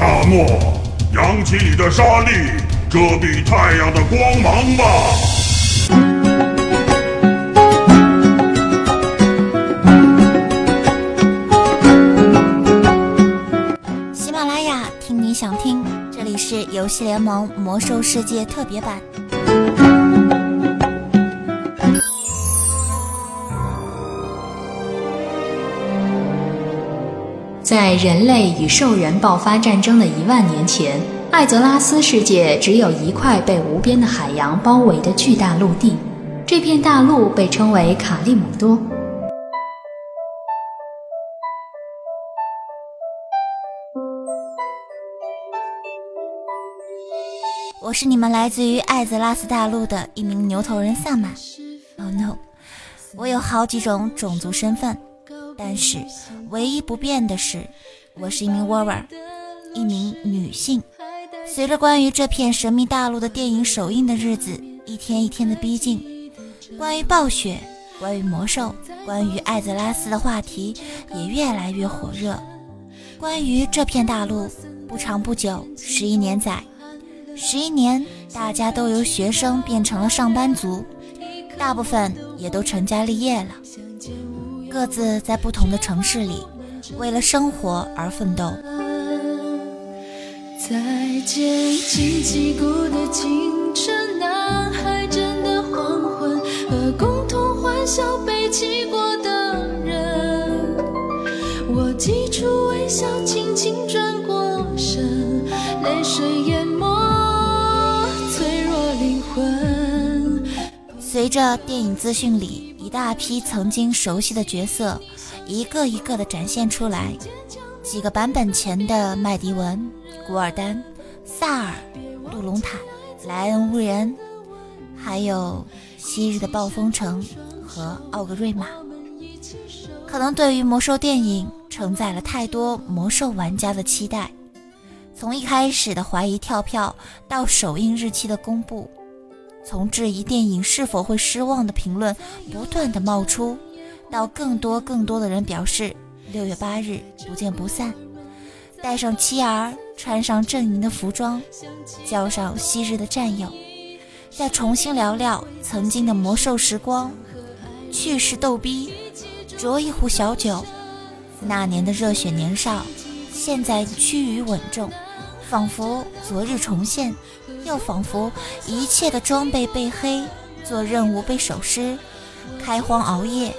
沙漠，扬起你的沙粒，遮蔽太阳的光芒吧。喜马拉雅，听你想听，这里是游戏联盟魔兽世界特别版。在人类与兽人爆发战争的一万年前，艾泽拉斯世界只有一块被无边的海洋包围的巨大陆地，这片大陆被称为卡利姆多。我是你们来自于艾泽拉斯大陆的一名牛头人萨满。Oh no，我有好几种种族身份，但是唯一不变的是，我是一名 Warer，一名女性。随着关于这片神秘大陆的电影首映的日子一天一天的逼近，关于暴雪、关于魔兽、关于艾泽拉斯的话题也越来越火热。关于这片大陆，不长不久，十一年载。十一年，大家都由学生变成了上班族，大部分也都成家立业了，各自在不同的城市里为了生活而奋斗。再见，荆棘谷的清晨，南海镇的黄昏，和共同欢笑背弃过的人。我挤出微笑，轻轻转过身，泪水淹没脆弱灵魂。随着电影资讯里大批曾经熟悉的角色，一个一个的展现出来，几个版本前的麦迪文、古尔丹、萨尔、杜隆塔、莱恩乌人，还有昔日的暴风城和奥格瑞玛，可能对于魔兽电影承载了太多魔兽玩家的期待。从一开始的怀疑跳票，到首映日期的公布，从质疑电影是否会失望的评论不断的冒出，到更多更多的人表示六月八日不见不散，带上妻儿，穿上阵营的服装，叫上昔日的战友，再重新聊聊曾经的魔兽时光，趣事逗逼，酌一壶小酒，那年的热血年少，现在趋于稳重。仿佛昨日重现，又仿佛一切的装备被黑，做任务被手失，开荒熬夜，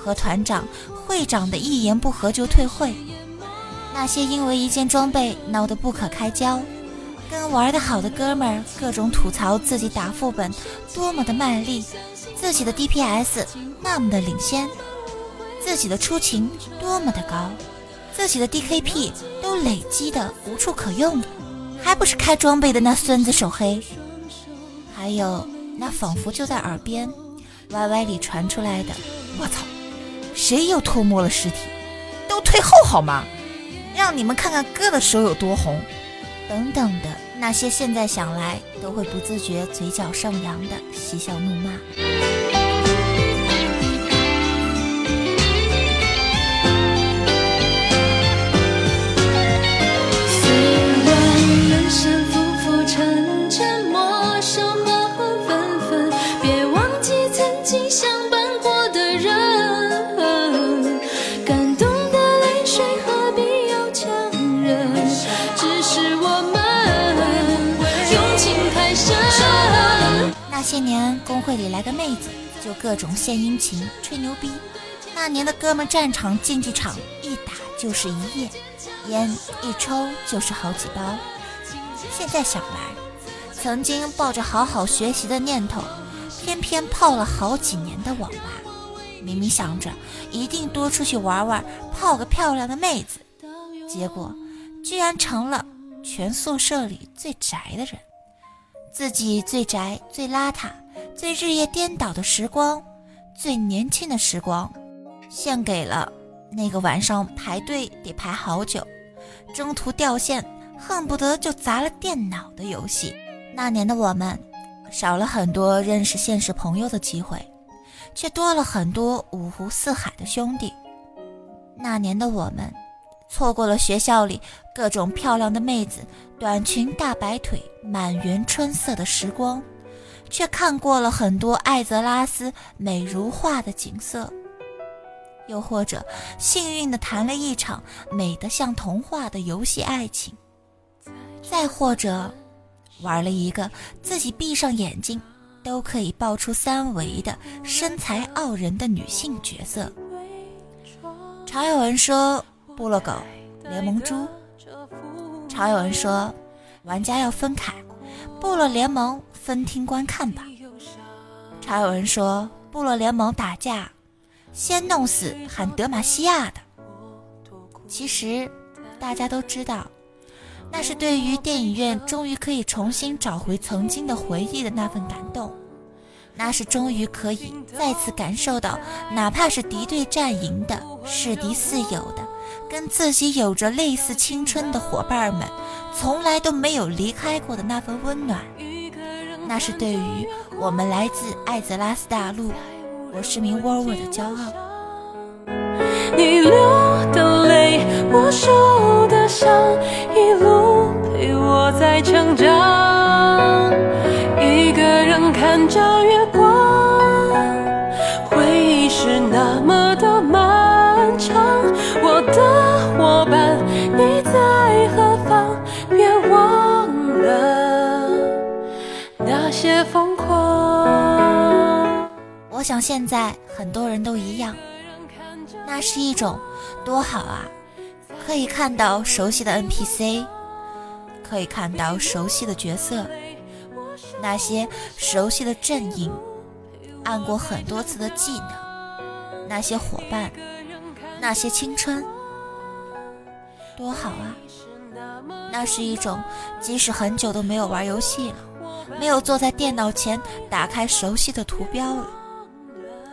和团长、会长的一言不合就退会。那些因为一件装备闹得不可开交，跟玩得好的哥们儿各种吐槽自己打副本多么的卖力，自己的 DPS 那么的领先，自己的出勤多么的高。自己的 DKP 都累积的无处可用了，还不是开装备的那孙子手黑？还有那仿佛就在耳边，YY 里传出来的“我操，谁又偷摸了尸体？都退后好吗？让你们看看哥的手有多红！”等等的那些，现在想来都会不自觉嘴角上扬的嬉笑怒骂。些年，公会里来个妹子，就各种献殷勤、吹牛逼。那年的哥们，战场竞技场一打就是一夜，烟一抽就是好几包。现在想来，曾经抱着好好学习的念头，偏偏泡了好几年的网吧。明明想着一定多出去玩玩，泡个漂亮的妹子，结果居然成了全宿舍里最宅的人。自己最宅、最邋遢、最日夜颠倒的时光，最年轻的时光，献给了那个晚上排队得排好久，中途掉线。恨不得就砸了电脑的游戏。那年的我们，少了很多认识现实朋友的机会，却多了很多五湖四海的兄弟。那年的我们，错过了学校里各种漂亮的妹子、短裙、大白腿、满园春色的时光，却看过了很多艾泽拉斯美如画的景色。又或者幸运的谈了一场美得像童话的游戏爱情，再或者玩了一个自己闭上眼睛都可以爆出三维的身材傲人的女性角色。常有人说部落狗联盟猪，常有人说玩家要分开，部落联盟分厅观看吧。常有人说部落联盟打架。先弄死喊德玛西亚的，其实大家都知道，那是对于电影院终于可以重新找回曾经的回忆的那份感动，那是终于可以再次感受到，哪怕是敌对战营的是敌似友的，跟自己有着类似青春的伙伴们，从来都没有离开过的那份温暖，那是对于我们来自艾泽拉斯大陆。我是名沃尔沃的骄傲。你流的泪，我受的伤，一路陪我在成长。看着月光，回忆是那么的漫长。我的伙伴，你在何方？别忘了那些疯狂。我想现在很多人都一样，那是一种多好啊！可以看到熟悉的 NPC，可以看到熟悉的角色，那些熟悉的阵营，按过很多次的技能，那些伙伴，那些青春，多好啊！那是一种即使很久都没有玩游戏了，没有坐在电脑前打开熟悉的图标了。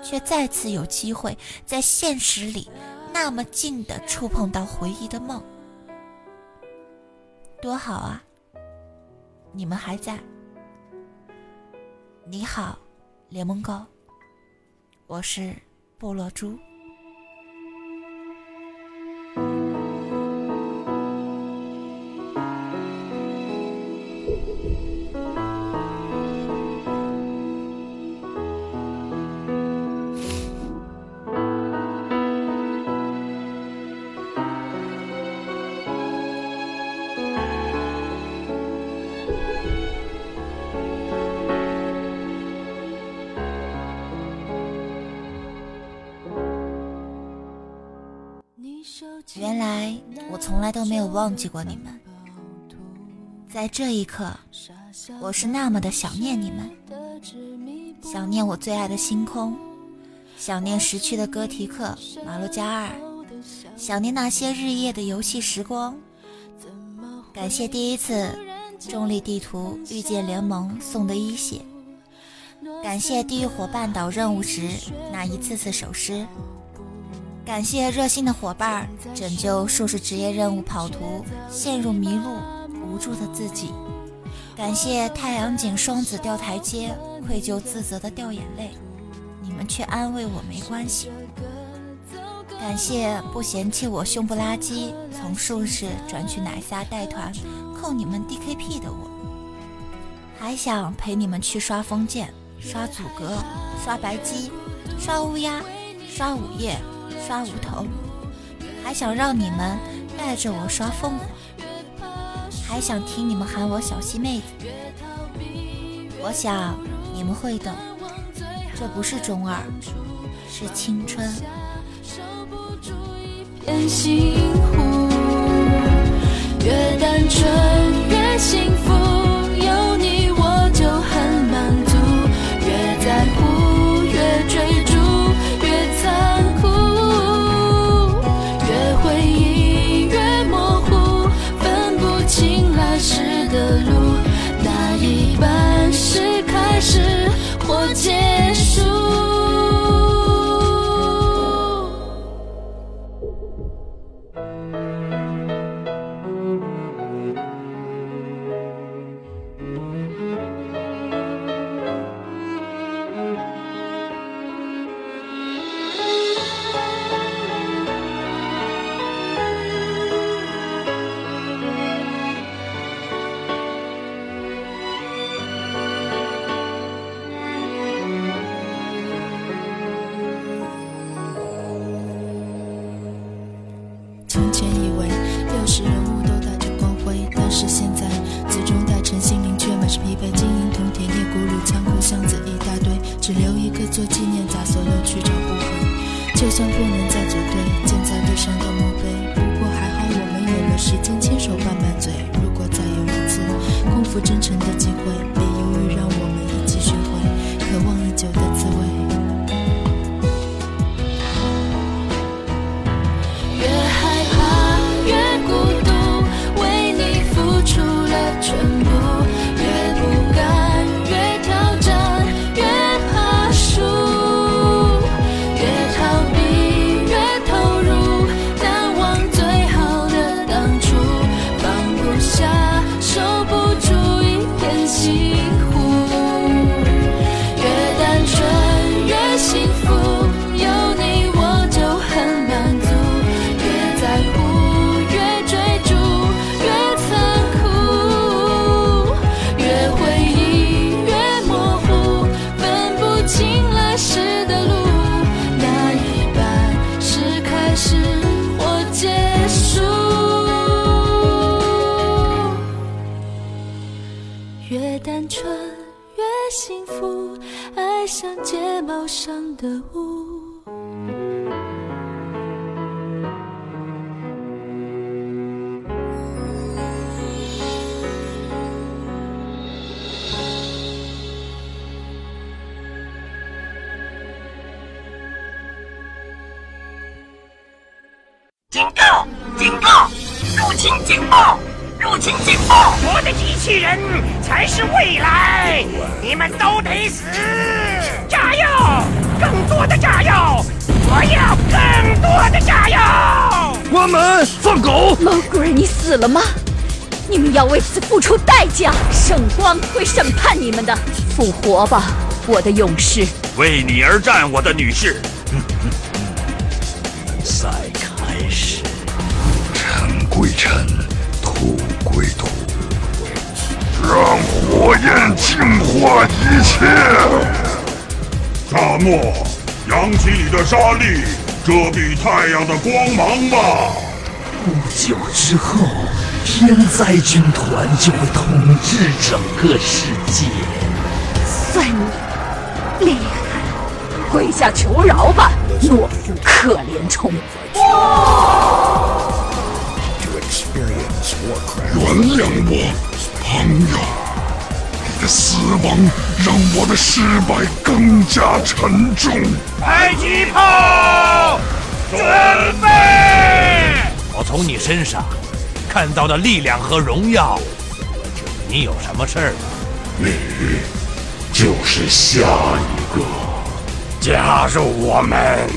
却再次有机会在现实里那么近的触碰到回忆的梦，多好啊！你们还在？你好，联盟狗，我是部落猪。原来我从来都没有忘记过你们，在这一刻，我是那么的想念你们，想念我最爱的星空，想念逝去的哥提克、马洛加尔，想念那些日夜的游戏时光。感谢第一次重力地图遇见联盟送的一血，感谢地狱火半岛任务时那一次次手诗。感谢热心的伙伴拯救术士职业任务跑图陷入迷路无助的自己，感谢太阳井双子掉台阶愧疚自责的掉眼泪，你们却安慰我没关系。感谢不嫌弃我胸部垃圾从术士转去奶撒带团扣你们 DKP 的我，还想陪你们去刷封建、刷阻隔、刷白鸡、刷乌鸦、刷午夜。刷五头，还想让你们带着我刷凤凰，还想听你们喊我小西妹子。我想你们会懂，这不是中二，是青春。算不能再组队建造地上的墓碑，不过还好我们有了时间牵手拌拌嘴。如果再有一次空腹真诚的报！入侵警报！我的机器人才是未来，你们都得死！炸药！更多的炸药！我要更多的炸药！关门！放狗！老鬼，你死了吗？你们要为此付出代价，圣光会审判你们的。复活吧，我的勇士！为你而战，我的女士。赛开始，尘归尘，土归土，让火焰净化一切。沙漠，扬起你的沙粒，遮蔽太阳的光芒吧。不久之后，天灾军团就会统治整个世界。算你厉害，跪下求饶吧，懦夫可怜虫！原谅我，朋友。你的死亡让我的失败更加沉重。迫击炮，准备！我从你身上看到的力量和荣耀，你有什么事儿吗？你就是下一个。加入我们！